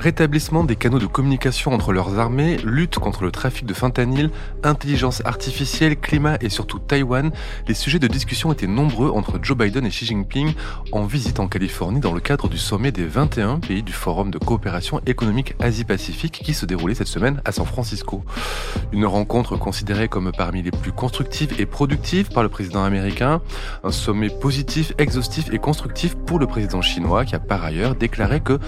Rétablissement des canaux de communication entre leurs armées, lutte contre le trafic de fentanyl, intelligence artificielle, climat et surtout Taïwan, les sujets de discussion étaient nombreux entre Joe Biden et Xi Jinping en visite en Californie dans le cadre du sommet des 21 pays du Forum de coopération économique Asie-Pacifique qui se déroulait cette semaine à San Francisco. Une rencontre considérée comme parmi les plus constructives et productives par le président américain, un sommet positif, exhaustif et constructif pour le président chinois qui a par ailleurs déclaré que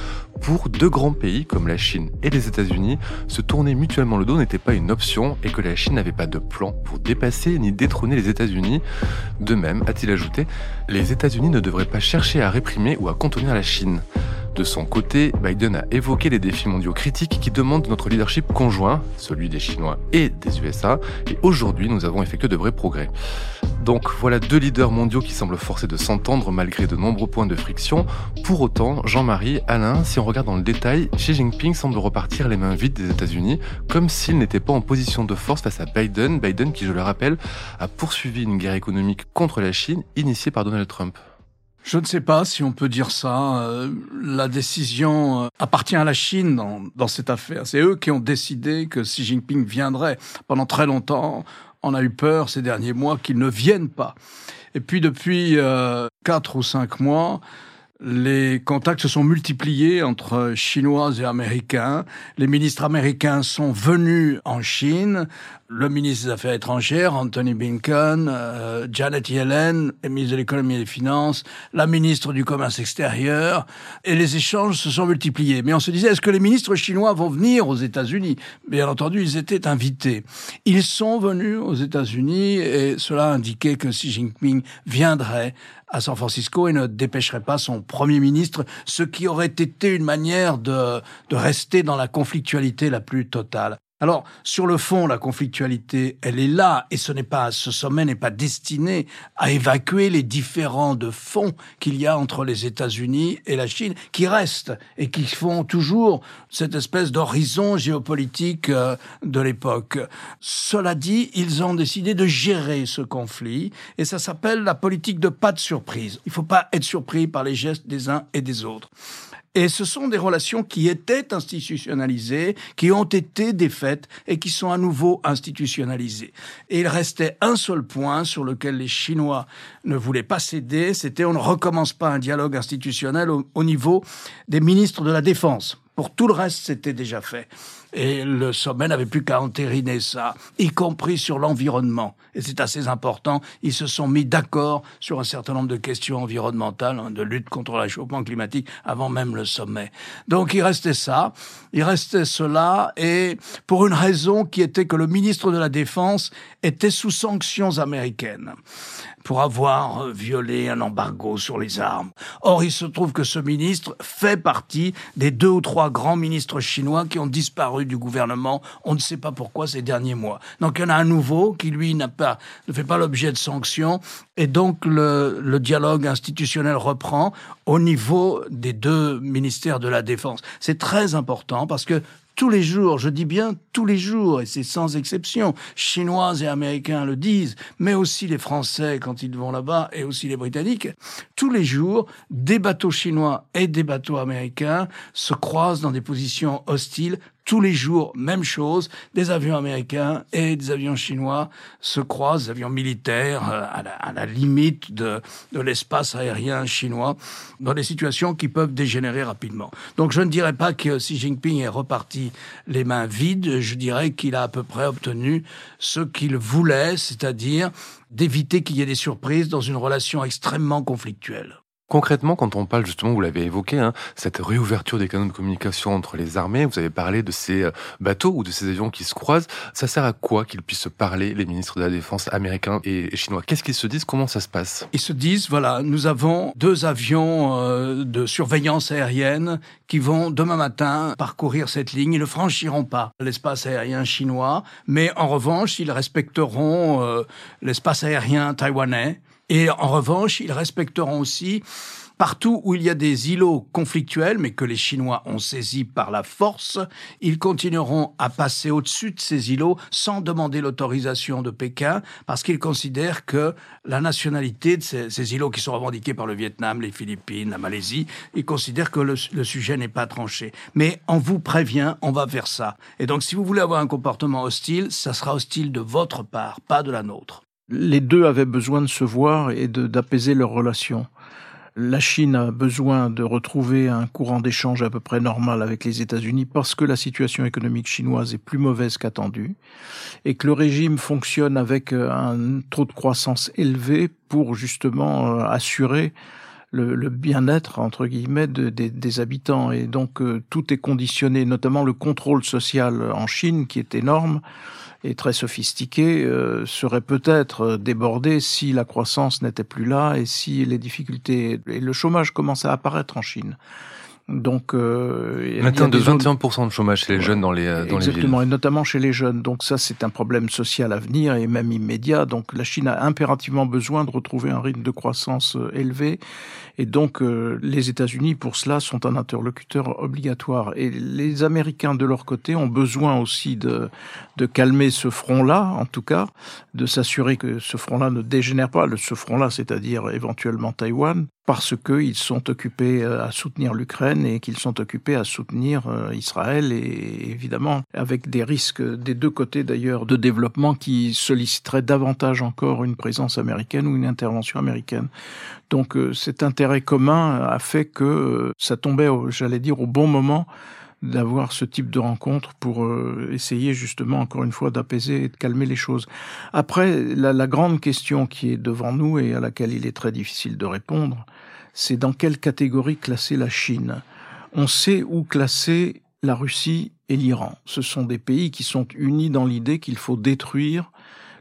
pour deux grands pays comme la Chine et les États-Unis, se tourner mutuellement le dos n'était pas une option et que la Chine n'avait pas de plan pour dépasser ni détrôner les États-Unis. De même, a-t-il ajouté, les États-Unis ne devraient pas chercher à réprimer ou à contenir la Chine. De son côté, Biden a évoqué les défis mondiaux critiques qui demandent notre leadership conjoint, celui des Chinois et des USA, et aujourd'hui nous avons effectué de vrais progrès. Donc voilà deux leaders mondiaux qui semblent forcés de s'entendre malgré de nombreux points de friction. Pour autant, Jean-Marie, Alain, si on regarde dans le détail, Xi Jinping semble repartir les mains vides des États-Unis, comme s'il n'était pas en position de force face à Biden, Biden qui, je le rappelle, a poursuivi une guerre économique contre la Chine initiée par Donald Trump. Je ne sais pas si on peut dire ça. Euh, la décision euh, appartient à la Chine dans, cette affaire. C'est eux qui ont décidé que Xi Jinping viendrait. Pendant très longtemps, on a eu peur ces derniers mois qu'il ne vienne pas. Et puis depuis euh, quatre ou cinq mois, les contacts se sont multipliés entre Chinois et Américains. Les ministres américains sont venus en Chine. Le ministre des Affaires étrangères, Anthony Blinken, euh, Janet Yellen, ministre de l'économie et des finances, la ministre du commerce extérieur, et les échanges se sont multipliés. Mais on se disait, est-ce que les ministres chinois vont venir aux États-Unis? Bien entendu, ils étaient invités. Ils sont venus aux États-Unis et cela indiquait que Xi Jinping viendrait à San Francisco et ne dépêcherait pas son Premier ministre, ce qui aurait été une manière de, de rester dans la conflictualité la plus totale. Alors, sur le fond, la conflictualité, elle est là, et ce n'est pas, ce sommet n'est pas destiné à évacuer les différents de fond qu'il y a entre les États-Unis et la Chine, qui restent et qui font toujours cette espèce d'horizon géopolitique euh, de l'époque. Cela dit, ils ont décidé de gérer ce conflit, et ça s'appelle la politique de pas de surprise. Il ne faut pas être surpris par les gestes des uns et des autres. Et ce sont des relations qui étaient institutionnalisées, qui ont été défaites et qui sont à nouveau institutionnalisées. Et il restait un seul point sur lequel les Chinois ne voulaient pas céder, c'était on ne recommence pas un dialogue institutionnel au, au niveau des ministres de la Défense. Pour tout le reste, c'était déjà fait. Et le sommet n'avait plus qu'à entériner ça, y compris sur l'environnement. Et c'est assez important. Ils se sont mis d'accord sur un certain nombre de questions environnementales, hein, de lutte contre le réchauffement climatique, avant même le sommet. Donc il restait ça, il restait cela, et pour une raison qui était que le ministre de la Défense était sous sanctions américaines pour avoir violé un embargo sur les armes. Or, il se trouve que ce ministre fait partie des deux ou trois grands ministres chinois qui ont disparu du gouvernement, on ne sait pas pourquoi, ces derniers mois. Donc, il y en a un nouveau qui, lui, pas, ne fait pas l'objet de sanctions, et donc le, le dialogue institutionnel reprend au niveau des deux ministères de la Défense. C'est très important parce que tous les jours, je dis bien tous les jours, et c'est sans exception, Chinois et Américains le disent, mais aussi les Français quand ils vont là-bas, et aussi les Britanniques, tous les jours, des bateaux chinois et des bateaux américains se croisent dans des positions hostiles tous les jours, même chose, des avions américains et des avions chinois se croisent, des avions militaires euh, à la, limite de, de l'espace aérien chinois, dans des situations qui peuvent dégénérer rapidement. Donc je ne dirais pas que Xi Jinping est reparti les mains vides, je dirais qu'il a à peu près obtenu ce qu'il voulait, c'est-à-dire d'éviter qu'il y ait des surprises dans une relation extrêmement conflictuelle. Concrètement, quand on parle justement, vous l'avez évoqué, hein, cette réouverture des canaux de communication entre les armées, vous avez parlé de ces euh, bateaux ou de ces avions qui se croisent, ça sert à quoi qu'ils puissent se parler, les ministres de la Défense américains et chinois? Qu'est-ce qu'ils se disent? Comment ça se passe? Ils se disent, voilà, nous avons deux avions euh, de surveillance aérienne qui vont demain matin parcourir cette ligne. Ils ne franchiront pas l'espace aérien chinois, mais en revanche, ils respecteront euh, l'espace aérien taïwanais Et en revanche, ils respecteront aussi Partout où il y a des îlots conflictuels, mais que les Chinois ont saisis par la force, ils continueront à passer au-dessus de ces îlots sans demander l'autorisation de Pékin, parce qu'ils considèrent que la nationalité de ces, îlots qui sont revendiqués par le Vietnam, les Philippines, la Malaisie, ils considèrent que le, le sujet n'est pas tranché. Mais on vous prévient, on va vers ça. Et donc si vous voulez avoir un comportement hostile, ça sera hostile de votre part, pas de la nôtre. Les deux avaient besoin de se voir et d'apaiser leurs relations. La Chine a besoin de retrouver un courant d'échange à peu près normal avec les États-Unis parce que la situation économique chinoise est plus mauvaise qu'attendue et que le régime fonctionne avec euh, un taux de croissance élevé pour justement euh, assurer le, bien-être entre guillemets des habitants et donc euh, tout est conditionné, notamment le contrôle social en Chine qui est énorme et très sophistiqué euh, serait peut-être débordé si la croissance n'était plus là et si les difficultés et le chômage commençaient à apparaître en Chine. Donc, euh, il de 21% de chômage chez les jeunes dans les euh, dans Exactement, et notamment chez les jeunes. Donc ça, c'est un problème social à venir et même immédiat. Donc la Chine a impérativement besoin de retrouver un rythme de croissance euh, élevé. Et donc euh, les États-Unis, pour cela, sont un interlocuteur obligatoire. Et les Américains, de leur côté, ont besoin aussi de, de calmer ce front-là, en tout cas, de s'assurer que ce front-là ne dégénère pas. Ce front-là, c'est-à-dire éventuellement Taïwan, parce qu'ils sont occupés euh, à soutenir l'Ukraine et qu'ils sont occupés à soutenir euh, Israël et évidemment avec des risques des deux côtés d'ailleurs de développement qui solliciteraient davantage encore une présence américaine ou une intervention américaine. Donc euh, cet intérêt commun a fait que ça tombait, j'allais dire, au bon moment d'avoir ce type de rencontre pour euh, essayer justement encore une fois d'apaiser et de calmer les choses. Après, la, la, grande question qui est devant nous et à laquelle il est très difficile de répondre, c'est dans quelle catégorie classer la Chine? On sait où classer la Russie et l'Iran. Ce sont des pays qui sont unis dans l'idée qu'il faut détruire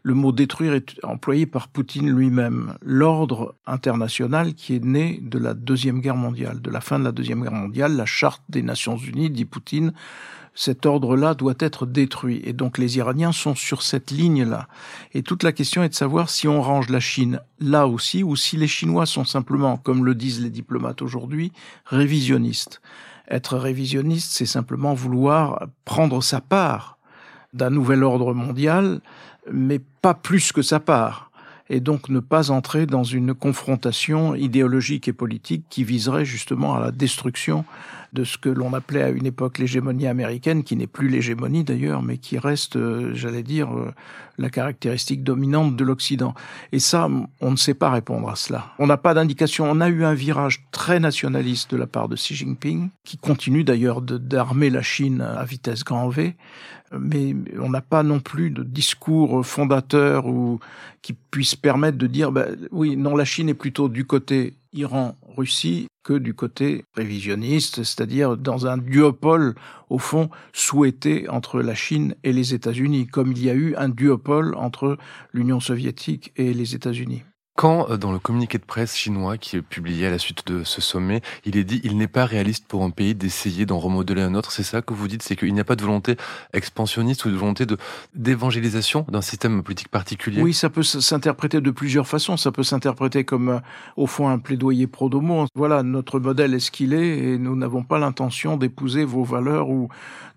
le mot détruire est employé par Poutine lui-même. L'ordre international qui est né de la Deuxième Guerre mondiale, de la fin de la Deuxième Guerre mondiale, la charte des Nations Unies, dit Poutine, cet ordre-là doit être détruit. Et donc les Iraniens sont sur cette ligne-là. Et toute la question est de savoir si on range la Chine là aussi ou si les Chinois sont simplement, comme le disent les diplomates aujourd'hui, révisionnistes. Être révisionniste, c'est simplement vouloir prendre sa part d'un nouvel ordre mondial mais pas plus que sa part, et donc ne pas entrer dans une confrontation idéologique et politique qui viserait justement à la destruction de ce que l'on appelait à une époque l'hégémonie américaine, qui n'est plus l'hégémonie d'ailleurs, mais qui reste, euh, j'allais dire, euh, la caractéristique dominante de l'Occident. Et ça, on ne sait pas répondre à cela. On n'a pas d'indication. On a eu un virage très nationaliste de la part de Xi Jinping, qui continue d'ailleurs d'armer la Chine à vitesse grand V, mais on n'a pas non plus de discours fondateur ou qui puisse permettre de dire, bah, oui, non, la Chine est plutôt du côté Iran-Russie que du côté révisionniste, c'est-à-dire dans un duopole, au fond, souhaité entre la Chine et les États-Unis, comme il y a eu un duopole entre l'Union soviétique et les États-Unis. Quand, euh, dans le communiqué de presse chinois qui est publié à la suite de ce sommet, il est dit il n'est pas réaliste pour un pays d'essayer d'en remodeler un autre, c'est ça que vous dites, c'est qu'il n'y a pas de volonté expansionniste ou de volonté d'évangélisation d'un système politique particulier? Oui, ça peut s'interpréter de plusieurs façons. Ça peut s'interpréter comme, euh, au fond, un plaidoyer pro-domo. Voilà, notre modèle est ce qu'il est et nous n'avons pas l'intention d'épouser vos valeurs ou...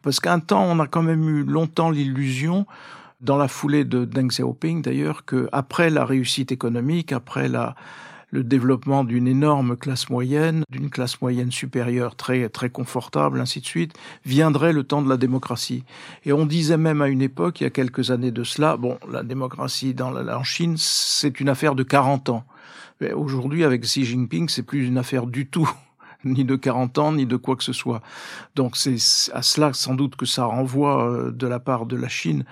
Parce qu'un temps, on a quand même eu longtemps l'illusion dans la foulée de Deng Xiaoping d'ailleurs, que après la réussite économique, après la, le développement d'une énorme classe moyenne, d'une classe moyenne supérieure très très confortable, ainsi de suite, viendrait le temps de la démocratie. Et on disait même à une époque, il y a quelques années de cela, bon, la démocratie dans la, en Chine, c'est une affaire de 40 ans. Aujourd'hui, avec Xi Jinping, c'est plus une affaire du tout ni de 40 ans, ni de quoi que ce soit. Donc c'est à cela sans doute que ça renvoie euh, de la part de la Chine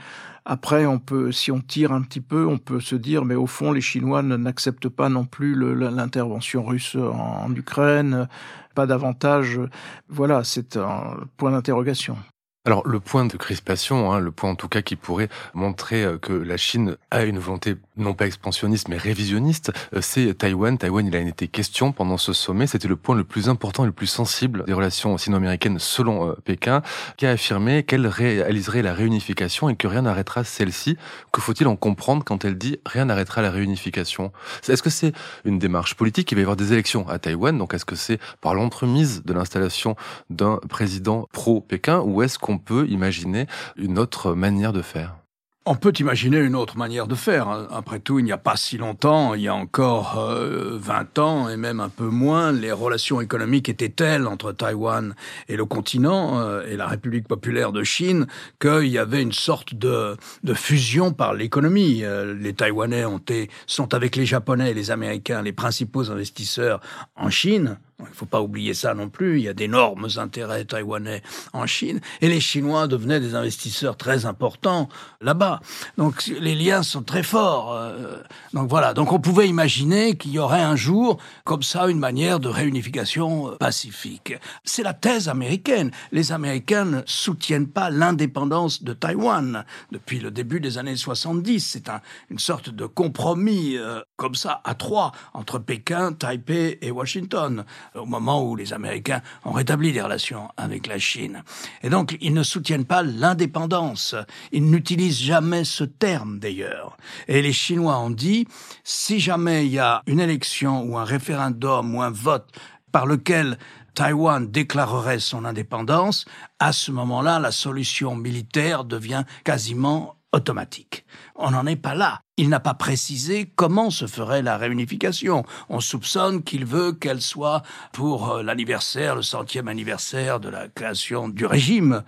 après, on peut, si on tire un petit peu, on peut se dire, mais au fond, les Chinois n'acceptent pas non plus l'intervention russe en, Ukraine, pas davantage. Voilà, c'est un point d'interrogation. Alors le point de crispation, hein, le point en tout cas qui pourrait montrer euh, que la Chine a une volonté non pas expansionniste mais révisionniste, euh, c'est Taïwan. Taïwan, il a été question pendant ce sommet. C'était le point le plus important, le plus sensible des relations sino-américaines selon euh, Pékin, qui a affirmé qu'elle réaliserait la réunification et que rien n'arrêtera celle-ci. Que faut-il en comprendre quand elle dit rien n'arrêtera la réunification? Est-ce que c'est une démarche politique? Il va y avoir des élections à Taïwan, donc est-ce que c'est par l'entremise de l'installation d'un président pro-Pékin ou est-ce qu'on peut imaginer une autre manière de faire? On peut imaginer une autre manière de faire. Hein. Après tout, il n'y a pas si longtemps, il y a encore euh, 20 ans et même un peu moins, les relations économiques étaient telles entre Taïwan et le continent euh, et la République populaire de Chine qu'il y avait une sorte de, de fusion par l'économie. Euh, les Taïwanais ont été, sont avec les Japonais et les Américains les principaux investisseurs en Chine il ne faut pas oublier ça non plus. Il y a d'énormes intérêts taïwanais en Chine. Et les Chinois devenaient des investisseurs très importants là-bas. Donc les liens sont très forts. Euh, donc voilà. Donc on pouvait imaginer qu'il y aurait un jour, comme ça, une manière de réunification euh, pacifique. C'est la thèse américaine. Les Américains ne soutiennent pas l'indépendance de Taïwan depuis le début des années 70. C'est un, une sorte de compromis euh, comme ça à trois entre Pékin, Taipei et Washington au moment où les Américains ont rétabli des relations avec la Chine. Et donc, ils ne soutiennent pas l'indépendance. Ils n'utilisent jamais ce terme, d'ailleurs. Et les Chinois ont dit, si jamais il y a une élection ou un référendum ou un vote par lequel Taïwan déclarerait son indépendance, à ce moment-là, la solution militaire devient quasiment automatique. On n'en est pas là. Il n'a pas précisé comment se ferait la réunification. On soupçonne qu'il veut qu'elle soit pour euh, l'anniversaire, le centième anniversaire de la création du régime.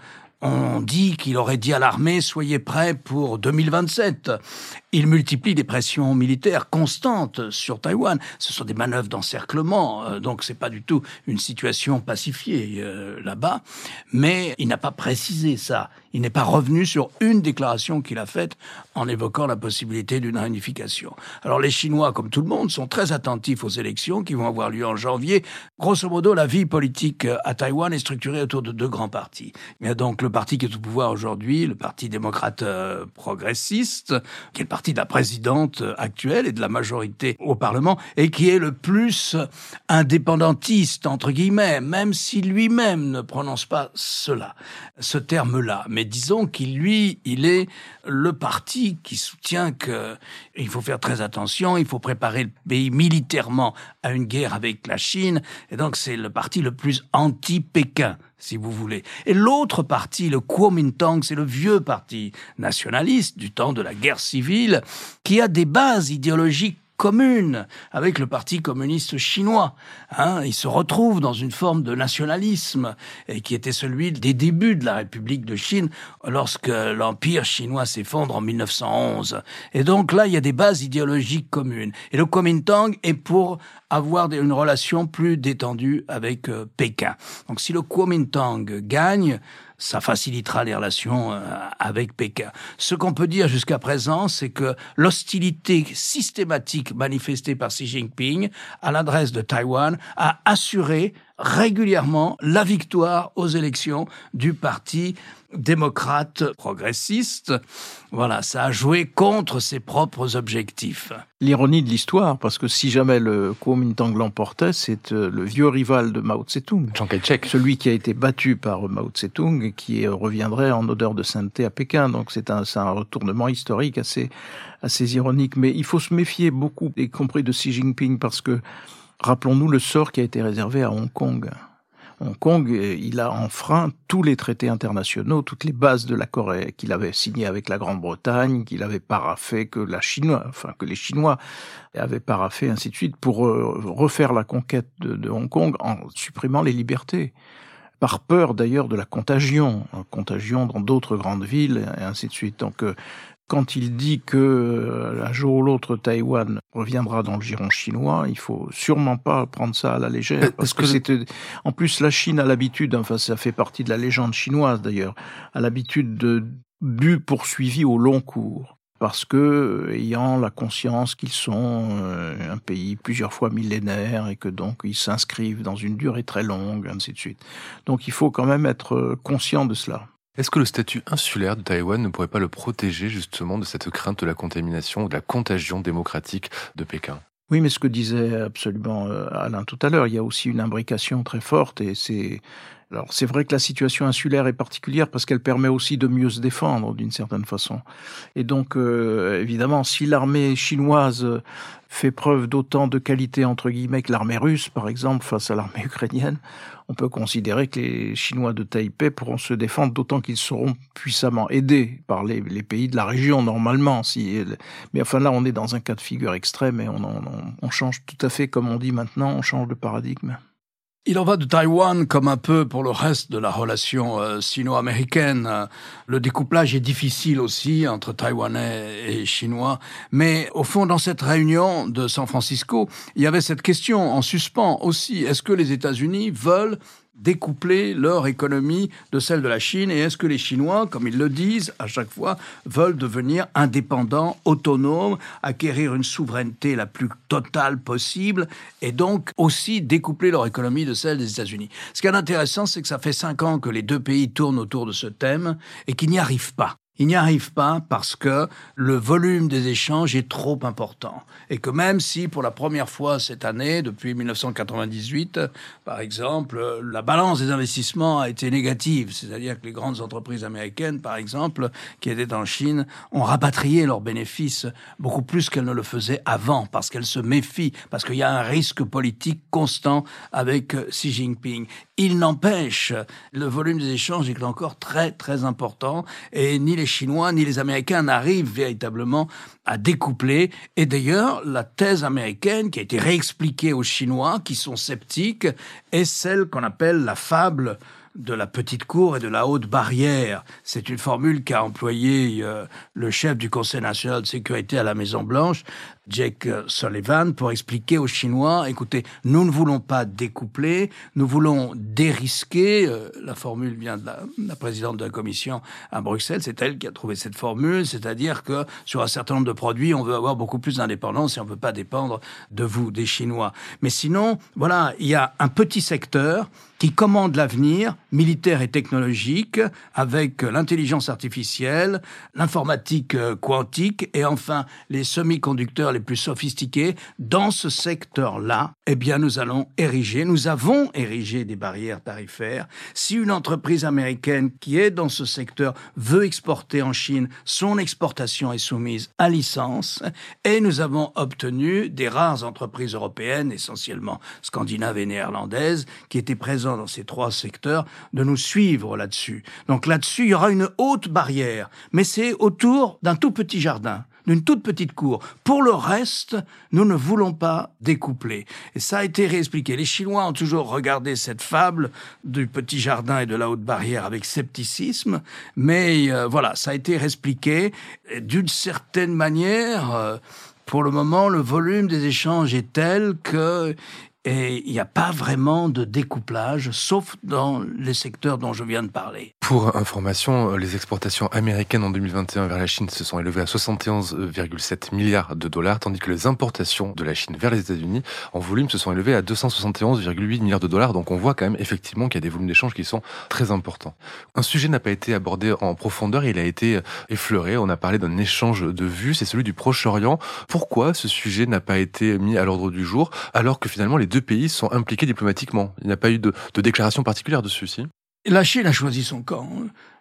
On dit qu'il aurait dit à l'armée soyez prêts pour 2027. Il multiplie des pressions militaires constantes sur Taïwan. Ce sont des manœuvres d'encerclement, euh, donc c'est pas du tout une situation pacifiée euh, là-bas. Mais il n'a pas précisé ça. Il n'est pas revenu sur une déclaration qu'il a faite en évoquant la possibilité d'une réunification. Alors les Chinois, comme tout le monde, sont très attentifs aux élections qui vont avoir lieu en janvier. Grosso modo, la vie politique à Taïwan est structurée autour de deux grands partis. Il y a donc le parti qui est au pouvoir aujourd'hui, le Parti démocrate euh, progressiste, qui est le de la présidente actuelle et de la majorité au Parlement, et qui est le plus indépendantiste, entre guillemets, même si lui-même ne prononce pas cela, ce terme-là. Mais disons qu'il, lui, il est le parti qui soutient que il faut faire très attention, il faut préparer le pays militairement à une guerre avec la Chine, et donc c'est le parti le plus anti-Pékin si vous voulez. Et l'autre parti, le Kuomintang, c'est le vieux parti nationaliste du temps de la guerre civile, qui a des bases idéologiques commune avec le Parti communiste chinois. Hein, il se retrouve dans une forme de nationalisme et qui était celui des débuts de la République de Chine lorsque l'Empire chinois s'effondre en 1911. Et donc là, il y a des bases idéologiques communes. Et le Kuomintang est pour avoir une relation plus détendue avec euh, Pékin. Donc si le Kuomintang gagne, ça facilitera les relations euh, avec Pékin. Ce qu'on peut dire jusqu'à présent, c'est que l'hostilité systématique manifestée par Xi Jinping à l'adresse de Taïwan a assuré régulièrement la victoire aux élections du parti démocrate progressiste. Voilà, ça a joué contre ses propres objectifs. L'ironie de l'histoire, parce que si jamais le Kuomintang l'emportait, c'est euh, le vieux rival de Mao Tse-tung. Chiang Kai-shek. Celui qui a été battu par Mao Tse-tung et qui reviendrait en odeur de sainteté à Pékin. Donc c'est un, un retournement historique assez, assez ironique. Mais il faut se méfier beaucoup, y compris de Xi Jinping, parce que Rappelons-nous le sort qui a été réservé à Hong Kong. Hong Kong, il a enfreint tous les traités internationaux, toutes les bases de l'accord qu'il avait signé avec la Grande-Bretagne, qu'il avait paraffé, que la Chinois, enfin que les Chinois avaient paraffé, ainsi de suite, pour euh, refaire la conquête de, Hong Kong en supprimant les libertés par peur d'ailleurs de la contagion, contagion dans d'autres grandes villes, et ainsi de suite. Donc euh, quand il dit que euh, un jour ou l'autre Taïwan reviendra dans le giron chinois, il faut sûrement pas prendre ça à la légère, parce que, c'était. En plus, la Chine a l'habitude, enfin, ça fait partie de la légende chinoise d'ailleurs, a l'habitude de but poursuivi au long cours parce que ayant la conscience qu'ils sont euh, un pays plusieurs fois millénaire et que donc ils s'inscrivent dans une durée très longue, ainsi de suite. Donc il faut quand même être conscient de cela. Est-ce que le statut insulaire de Taïwan ne pourrait pas le protéger justement de cette crainte de la contamination ou de la contagion démocratique de Pékin? Oui, mais ce que disait absolument euh, Alain tout à l'heure, il y a aussi une imbrication très forte et c'est alors c'est vrai que la situation insulaire est particulière parce qu'elle permet aussi de mieux se défendre d'une certaine façon. Et donc euh, évidemment, si l'armée chinoise fait preuve d'autant de qualité entre guillemets que l'armée russe, par exemple, face à l'armée ukrainienne, on peut considérer que les Chinois de Taipei pourront se défendre, d'autant qu'ils seront puissamment aidés par les, pays de la région normalement. Si, mais enfin là, on est dans un cas de figure extrême et on, change tout à fait, comme on dit maintenant, on change de paradigme. Il en va de Taïwan comme un peu pour le reste de la relation euh, sino-américaine. Le découplage est difficile aussi entre Taïwanais et Chinois. Mais au fond, dans cette réunion de San Francisco, il y avait cette question en suspens aussi. Est-ce que les États-Unis veulent découpler leur économie de celle de la Chine Et est-ce que les Chinois, comme ils le disent à chaque fois, veulent devenir indépendants, autonomes, acquérir une souveraineté la plus totale possible et donc aussi découpler leur économie de celle des États-Unis? Ce qui est intéressant, c'est que ça fait cinq ans que les deux pays tournent autour de ce thème et qu'ils n'y arrivent pas. Il n'y arrive pas parce que le volume des échanges est trop important. Et que même si pour la première fois cette année, depuis 1998, par exemple, la balance des investissements a été négative, c'est-à-dire que les grandes entreprises américaines, par exemple, qui étaient en Chine, ont rapatrié leurs bénéfices beaucoup plus qu'elles ne le faisaient avant, parce qu'elles se méfient, parce qu'il y a un risque politique constant avec Xi Jinping. Il n'empêche, le volume des échanges est encore très très important et ni Chinois ni les Américains n'arrivent véritablement à découpler. Et d'ailleurs, la thèse américaine qui a été réexpliquée aux Chinois qui sont sceptiques est celle qu'on appelle la fable de la petite cour et de la haute barrière. C'est une formule qu'a employée euh, le chef du Conseil national de sécurité à la Maison Blanche, Jake Sullivan, pour expliquer aux Chinois, écoutez, nous ne voulons pas découpler, nous voulons dérisquer. Euh, la formule vient de la, présidente de la commission à Bruxelles, c'est elle qui a trouvé cette formule, c'est-à-dire que sur un certain nombre de produits, on veut avoir beaucoup plus d'indépendance et on ne peut pas dépendre de vous, des Chinois. Mais sinon, voilà, il y a un petit secteur qui commande l'avenir militaire et technologique avec l'intelligence artificielle, l'informatique euh, quantique et enfin les semi-conducteurs les plus sophistiqués. Dans ce secteur-là, eh bien, nous allons ériger, nous avons érigé des barrières tarifaires. Si une entreprise américaine qui est dans ce secteur veut exporter en Chine, son exportation est soumise à licence et nous avons obtenu des rares entreprises européennes, essentiellement scandinaves et néerlandaises, qui étaient présentes dans ces trois secteurs de nous suivre là-dessus. Donc là-dessus, il y aura une haute barrière, mais c'est autour d'un tout petit jardin d'une toute petite cour. Pour le reste, nous ne voulons pas découpler. Et ça a été réexpliqué. Les Chinois ont toujours regardé cette fable du petit jardin et de la haute barrière avec scepticisme, mais euh, voilà, ça a été réexpliqué d'une certaine manière. Euh, pour le moment, le volume des échanges est tel que et il n'y a pas vraiment de découplage, sauf dans les secteurs dont je viens de parler. Pour information, les exportations américaines en 2021 vers la Chine se sont élevées à 71,7 milliards de dollars, tandis que les importations de la Chine vers les États-Unis en volume se sont élevées à 271,8 milliards de dollars. Donc on voit quand même effectivement qu'il y a des volumes d'échanges qui sont très importants. Un sujet n'a pas été abordé en profondeur, il a été effleuré. On a parlé d'un échange de vues, c'est celui du Proche-Orient. Pourquoi ce sujet n'a pas été mis à l'ordre du jour alors que finalement les deux pays sont impliqués diplomatiquement. Il n'y a pas eu de, déclaration particulière de ceci. La Chine a choisi son camp.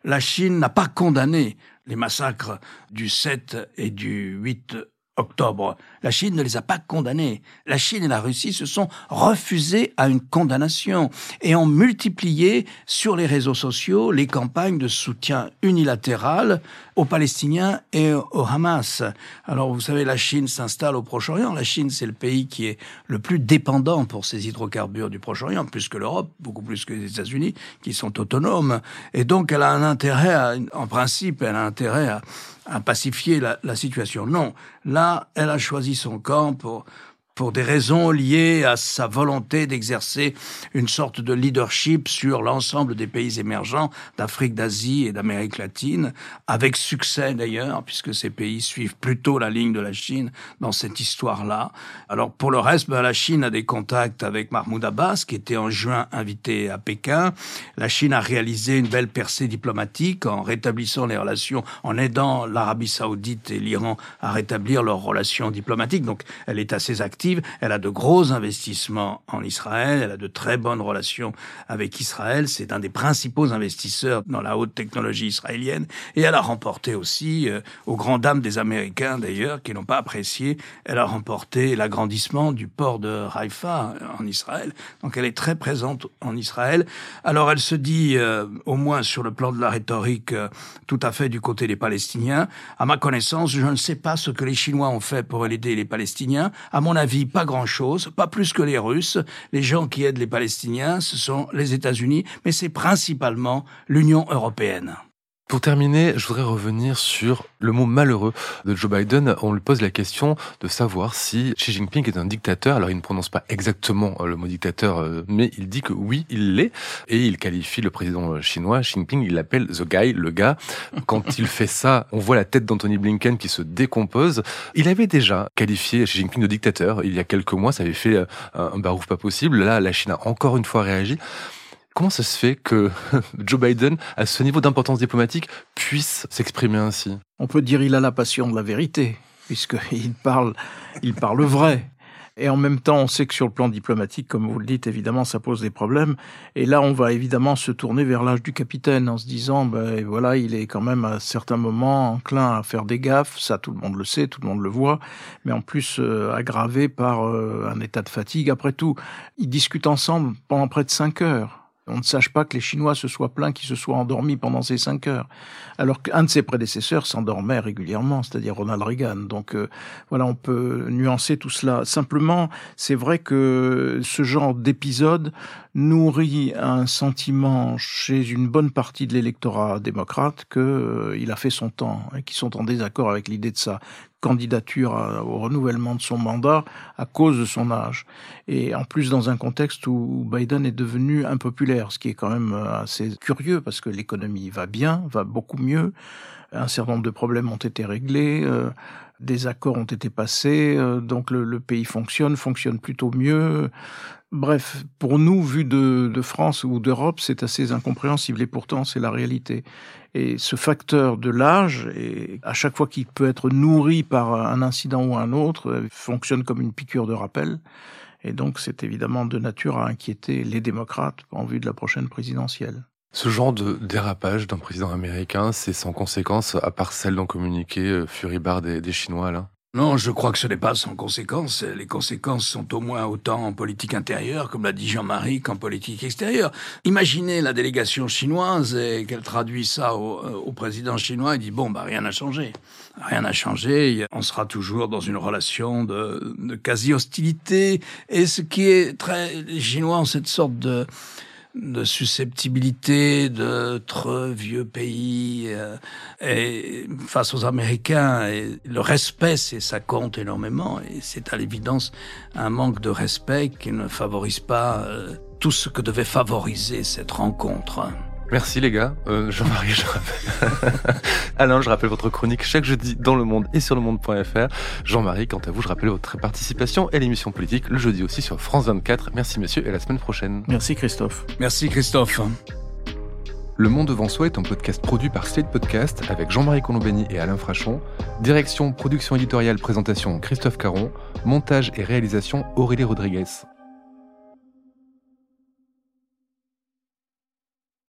La Chine n'a pas condamné les massacres du 7 et du 8 octobre. La Chine ne les a pas condamnés. La Chine et la Russie se sont refusés à une condamnation et ont multiplié sur les réseaux sociaux les campagnes de soutien unilatéral aux Palestiniens et au Hamas. Alors vous savez, la Chine s'installe au Proche-Orient. La Chine, c'est le pays qui est le plus dépendant pour ses hydrocarbures du Proche-Orient, plus que l'Europe, beaucoup plus que les États-Unis, qui sont autonomes. Et donc elle a un intérêt, en principe, elle a intérêt à, à pacifier la, la situation. Non, là, elle a choisi son camp pour pour des raisons liées à sa volonté d'exercer une sorte de leadership sur l'ensemble des pays émergents d'Afrique, d'Asie et d'Amérique latine, avec succès d'ailleurs, puisque ces pays suivent plutôt la ligne de la Chine dans cette histoire-là. Alors pour le reste, ben, la Chine a des contacts avec Mahmoud Abbas, qui était en juin invité à Pékin. La Chine a réalisé une belle percée diplomatique en rétablissant les relations, en aidant l'Arabie saoudite et l'Iran à rétablir leurs relations diplomatiques. Donc elle est assez active elle a de gros investissements en Israël. Elle a de très bonnes relations avec Israël. C'est un des principaux investisseurs dans la haute technologie israélienne. Et elle a remporté aussi, euh, aux grandes dames des Américains d'ailleurs, qui n'ont pas apprécié, elle a remporté l'agrandissement du port de Haïfa en Israël. Donc elle est très présente en Israël. Alors elle se dit, euh, au moins sur le plan de la rhétorique, euh, tout à fait du côté des Palestiniens. À ma connaissance, je ne sais pas ce que les Chinois ont fait pour aider les Palestiniens. À mon avis, pas grand-chose, pas plus que les Russes. Les gens qui aident les Palestiniens, ce sont les États-Unis, mais c'est principalement l'Union européenne. Pour terminer, je voudrais revenir sur le mot malheureux de Joe Biden. On lui pose la question de savoir si Xi Jinping est un dictateur. Alors il ne prononce pas exactement euh, le mot dictateur, euh, mais il dit que oui, il l'est. Et il qualifie le président chinois, Xi Jinping, il l'appelle the guy, le gars. Quand il fait ça, on voit la tête d'Anthony Blinken qui se décompose. Il avait déjà qualifié Xi Jinping de dictateur. Il y a quelques mois, ça avait fait euh, un barouf pas possible. Là, la Chine a encore une fois réagi. Comment ça se fait que Joe Biden, à ce niveau d'importance diplomatique, puisse s'exprimer ainsi? On peut dire qu'il a la passion de la vérité, puisqu'il parle, il parle vrai. Et en même temps, on sait que sur le plan diplomatique, comme vous le dites, évidemment, ça pose des problèmes. Et là, on va évidemment se tourner vers l'âge du capitaine en se disant, ben voilà, il est quand même à certains moments enclin à faire des gaffes. Ça, tout le monde le sait, tout le monde le voit. Mais en plus, euh, aggravé par euh, un état de fatigue. Après tout, ils discutent ensemble pendant près de cinq heures. On ne sache pas que les Chinois se soient plaints qu'ils se soient endormis pendant ces cinq heures, alors qu'un de ses prédécesseurs s'endormait régulièrement, c'est-à-dire Ronald Reagan. Donc euh, voilà, on peut nuancer tout cela. Simplement, c'est vrai que ce genre d'épisode nourrit un sentiment chez une bonne partie de l'électorat démocrate qu'il euh, a fait son temps et qui sont en désaccord avec l'idée de sa candidature au renouvellement de son mandat à cause de son âge. Et en plus dans un contexte où Biden est devenu impopulaire, ce qui est quand même euh, assez curieux parce que l'économie va bien, va beaucoup mieux. Un certain nombre de problèmes ont été réglés, euh, des accords ont été passés, euh, donc le, le, pays fonctionne, fonctionne plutôt mieux. Bref, pour nous, vu de, de France ou d'Europe, c'est assez incompréhensible et pourtant c'est la réalité. Et ce facteur de l'âge, et à chaque fois qu'il peut être nourri par un incident ou un autre, euh, fonctionne comme une piqûre de rappel. Et donc c'est évidemment de nature à inquiéter les démocrates en vue de la prochaine présidentielle. Ce genre de dérapage d'un président américain, c'est sans conséquence, à part celle d'en communiquer euh, furibard des, des Chinois, là non, je crois que ce n'est pas sans conséquences. Les conséquences sont au moins autant en politique intérieure, comme l'a dit Jean-Marie, qu'en politique extérieure. Imaginez la délégation chinoise et qu'elle traduit ça au, euh, président chinois et dit bon, bah rien n'a changé. Rien n'a changé. On sera toujours dans une relation de, de quasi-hostilité. Et ce qui est très... Chinois ont cette sorte de de susceptibilité d'autres vieux pays euh, et face aux Américains. Et le respect, c'est ça compte énormément et c'est à l'évidence un manque de respect qui ne favorise pas euh, tout ce que devait favoriser cette rencontre. Merci les gars. Euh, Jean-Marie, je rappelle. Alain, je rappelle votre chronique chaque jeudi dans Le Monde et sur le monde.fr. Jean-Marie, quant à vous, je rappelle votre participation et l'émission politique le jeudi aussi sur France 24. Merci messieurs et à la semaine prochaine. Merci Christophe. Merci Christophe. Le Monde devant soi est un podcast produit par Slate Podcast avec Jean-Marie Colombani et Alain Frachon. Direction, production éditoriale, présentation Christophe Caron. Montage et réalisation Aurélie Rodriguez.